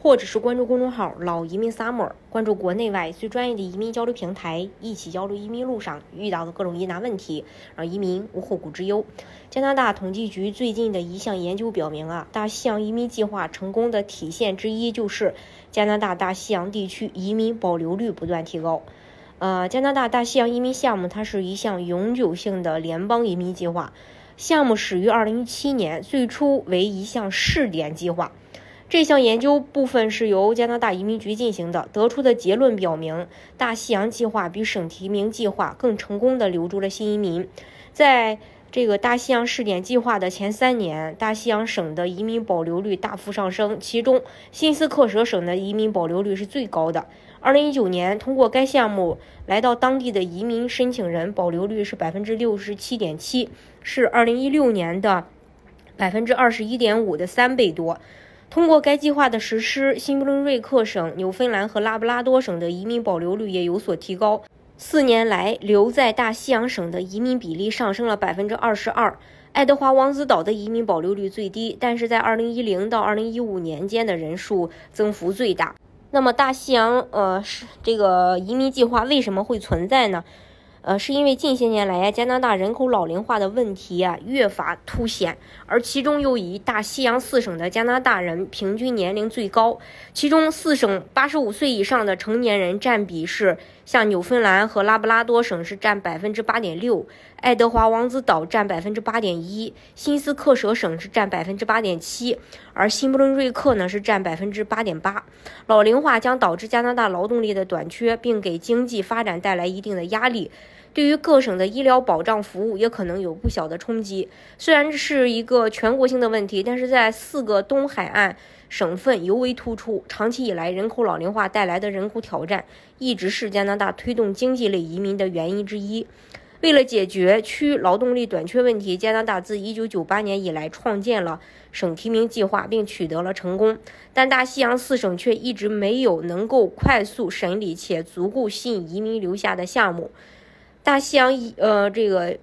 或者是关注公众号“老移民 summer”，关注国内外最专业的移民交流平台，一起交流移民路上遇到的各种疑难问题，让移民无后顾之忧。加拿大统计局最近的一项研究表明啊，大西洋移民计划成功的体现之一就是加拿大大西洋地区移民保留率不断提高。呃，加拿大大西洋移民项目它是一项永久性的联邦移民计划，项目始于2017年，最初为一项试点计划。这项研究部分是由加拿大移民局进行的，得出的结论表明，大西洋计划比省提名计划更成功地留住了新移民。在这个大西洋试点计划的前三年，大西洋省的移民保留率大幅上升，其中新斯克舍省的移民保留率是最高的。二零一九年，通过该项目来到当地的移民申请人保留率是百分之六十七点七，是二零一六年的百分之二十一点五的三倍多。通过该计划的实施，新不伦瑞克省、纽芬兰和拉布拉多省的移民保留率也有所提高。四年来，留在大西洋省的移民比例上升了百分之二十二。爱德华王子岛的移民保留率最低，但是在二零一零到二零一五年间的人数增幅最大。那么，大西洋呃是这个移民计划为什么会存在呢？呃，是因为近些年来呀，加拿大人口老龄化的问题啊越发凸显，而其中又以大西洋四省的加拿大人平均年龄最高，其中四省八十五岁以上的成年人占比是，像纽芬兰和拉布拉多省是占百分之八点六，爱德华王子岛占百分之八点一，新斯克舍省是占百分之八点七，而新不伦瑞克呢是占百分之八点八。老龄化将导致加拿大劳动力的短缺，并给经济发展带来一定的压力。对于各省的医疗保障服务也可能有不小的冲击。虽然这是一个全国性的问题，但是在四个东海岸省份尤为突出。长期以来，人口老龄化带来的人口挑战一直是加拿大推动经济类移民的原因之一。为了解决区劳动力短缺问题，加拿大自1998年以来创建了省提名计划，并取得了成功。但大西洋四省却一直没有能够快速审理且足够吸引移民留下的项目。大西洋移呃这个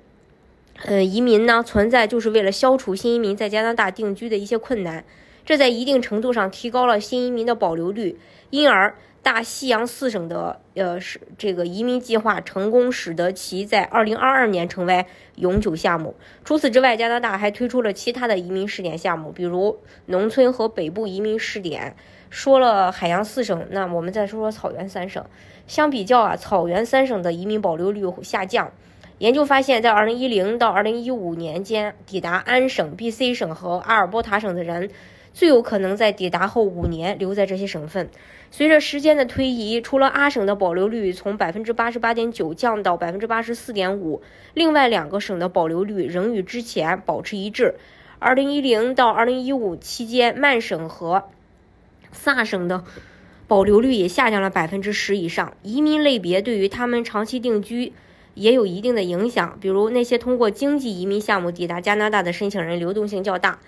呃移民呢存在就是为了消除新移民在加拿大定居的一些困难，这在一定程度上提高了新移民的保留率，因而大西洋四省的呃是这个移民计划成功，使得其在二零二二年成为永久项目。除此之外，加拿大还推出了其他的移民试点项目，比如农村和北部移民试点。说了海洋四省，那我们再说说草原三省。相比较啊，草原三省的移民保留率下降。研究发现，在2010到2015年间，抵达安省、BC 省和阿尔伯塔省的人，最有可能在抵达后五年留在这些省份。随着时间的推移，除了阿省的保留率从百分之八十八点九降到百分之八十四点五，另外两个省的保留率仍与之前保持一致。2010到2015期间，曼省和萨省的。保留率也下降了百分之十以上。移民类别对于他们长期定居也有一定的影响，比如那些通过经济移民项目抵达加拿大的申请人流动性较大。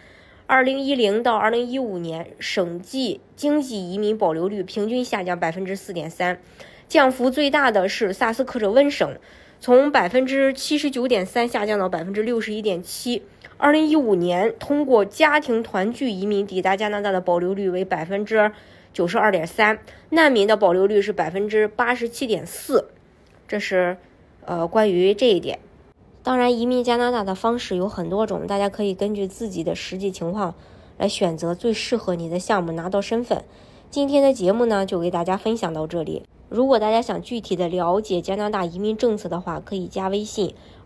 二零一零到二零一五年，省际经济移民保留率平均下降百分之四点三，降幅最大的是萨斯克彻温省，从百分之七十九点三下降到百分之六十一点七。二零一五年，通过家庭团聚移民抵达加拿大的保留率为百分之。九十二点三，难民的保留率是百分之八十七点四，这是呃关于这一点。当然，移民加拿大的方式有很多种，大家可以根据自己的实际情况来选择最适合你的项目，拿到身份。今天的节目呢，就给大家分享到这里。如果大家想具体的了解加拿大移民政策的话，可以加微信